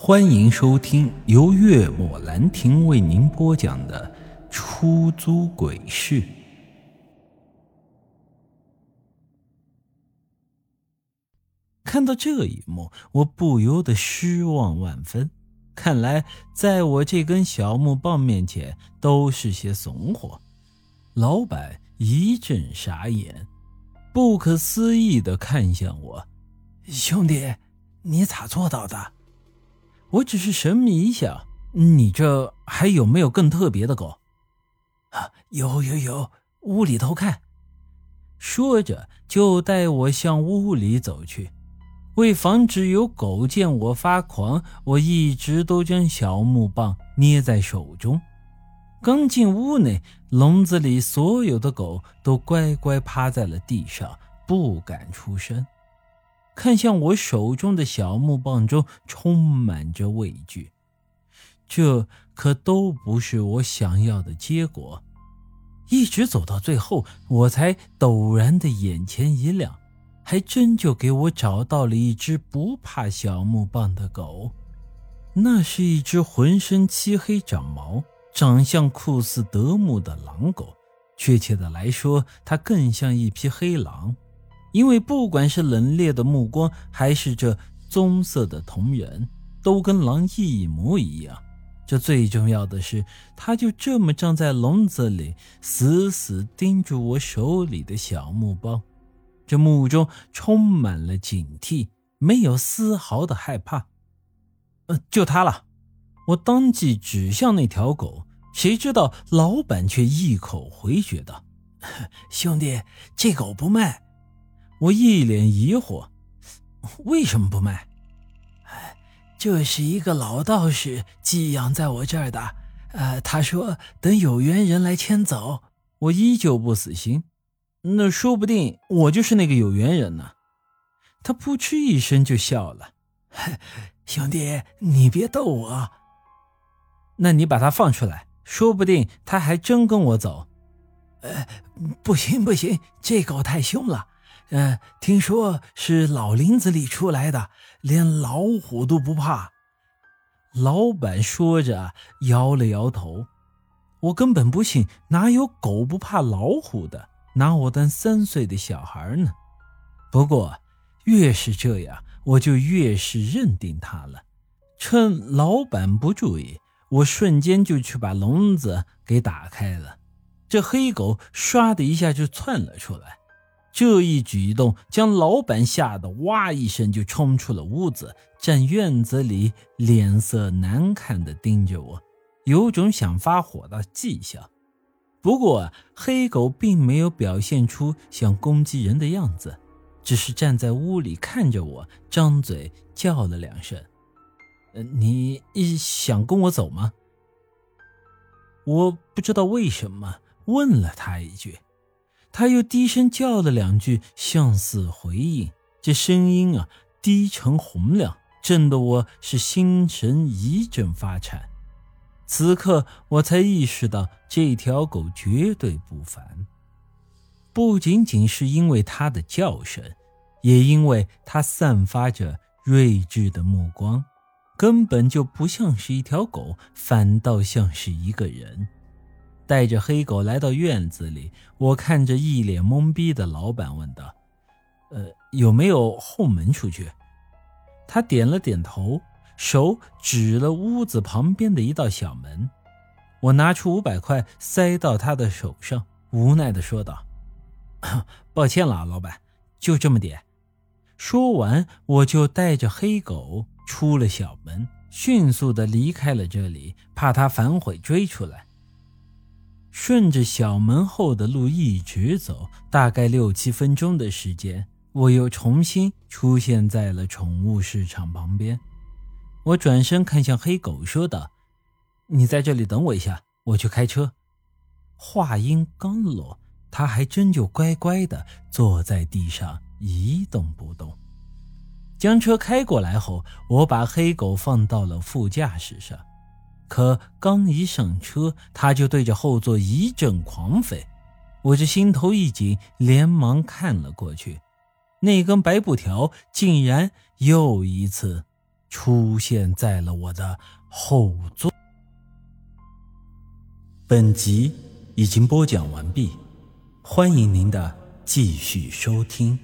欢迎收听由月末兰亭为您播讲的《出租鬼市》。看到这一幕，我不由得失望万分。看来，在我这根小木棒面前，都是些怂货。老板一阵傻眼，不可思议的看向我：“兄弟，你咋做到的？”我只是神秘一下，你这还有没有更特别的狗？啊，有有有，屋里头看。说着就带我向屋里走去。为防止有狗见我发狂，我一直都将小木棒捏在手中。刚进屋内，笼子里所有的狗都乖乖趴在了地上，不敢出声。看向我手中的小木棒中充满着畏惧，这可都不是我想要的结果。一直走到最后，我才陡然的眼前一亮，还真就给我找到了一只不怕小木棒的狗。那是一只浑身漆黑、长毛、长相酷似德牧的狼狗，确切的来说，它更像一匹黑狼。因为不管是冷冽的目光，还是这棕色的瞳仁，都跟狼一模一样。这最重要的是，它就这么站在笼子里，死死盯住我手里的小木包，这目中充满了警惕，没有丝毫的害怕。呃，就它了！我当即指向那条狗，谁知道老板却一口回绝道：“兄弟，这狗不卖。”我一脸疑惑，为什么不卖？这是一个老道士寄养在我这儿的，呃，他说等有缘人来牵走。我依旧不死心，那说不定我就是那个有缘人呢。他扑哧一声就笑了，兄弟，你别逗我。那你把他放出来，说不定他还真跟我走。呃，不行不行，这狗太凶了。嗯，听说是老林子里出来的，连老虎都不怕。老板说着摇了摇头。我根本不信，哪有狗不怕老虎的？拿我当三岁的小孩呢？不过越是这样，我就越是认定他了。趁老板不注意，我瞬间就去把笼子给打开了。这黑狗唰的一下就窜了出来。这一举动将老板吓得哇一声就冲出了屋子，站院子里，脸色难看的盯着我，有种想发火的迹象。不过黑狗并没有表现出想攻击人的样子，只是站在屋里看着我，张嘴叫了两声：“呃，你想跟我走吗？”我不知道为什么问了他一句。他又低声叫了两句，像似回应。这声音啊，低沉洪亮，震得我是心神一阵发颤。此刻我才意识到，这条狗绝对不凡，不仅仅是因为它的叫声，也因为它散发着睿智的目光，根本就不像是一条狗，反倒像是一个人。带着黑狗来到院子里，我看着一脸懵逼的老板问道：“呃，有没有后门出去？”他点了点头，手指了屋子旁边的一道小门。我拿出五百块塞到他的手上，无奈的说道：“ 抱歉了，老板，就这么点。”说完，我就带着黑狗出了小门，迅速的离开了这里，怕他反悔追出来。顺着小门后的路一直走，大概六七分钟的时间，我又重新出现在了宠物市场旁边。我转身看向黑狗，说道：“你在这里等我一下，我去开车。”话音刚落，它还真就乖乖地坐在地上一动不动。将车开过来后，我把黑狗放到了副驾驶上。可刚一上车，他就对着后座一阵狂吠，我这心头一紧，连忙看了过去，那根白布条竟然又一次出现在了我的后座。本集已经播讲完毕，欢迎您的继续收听。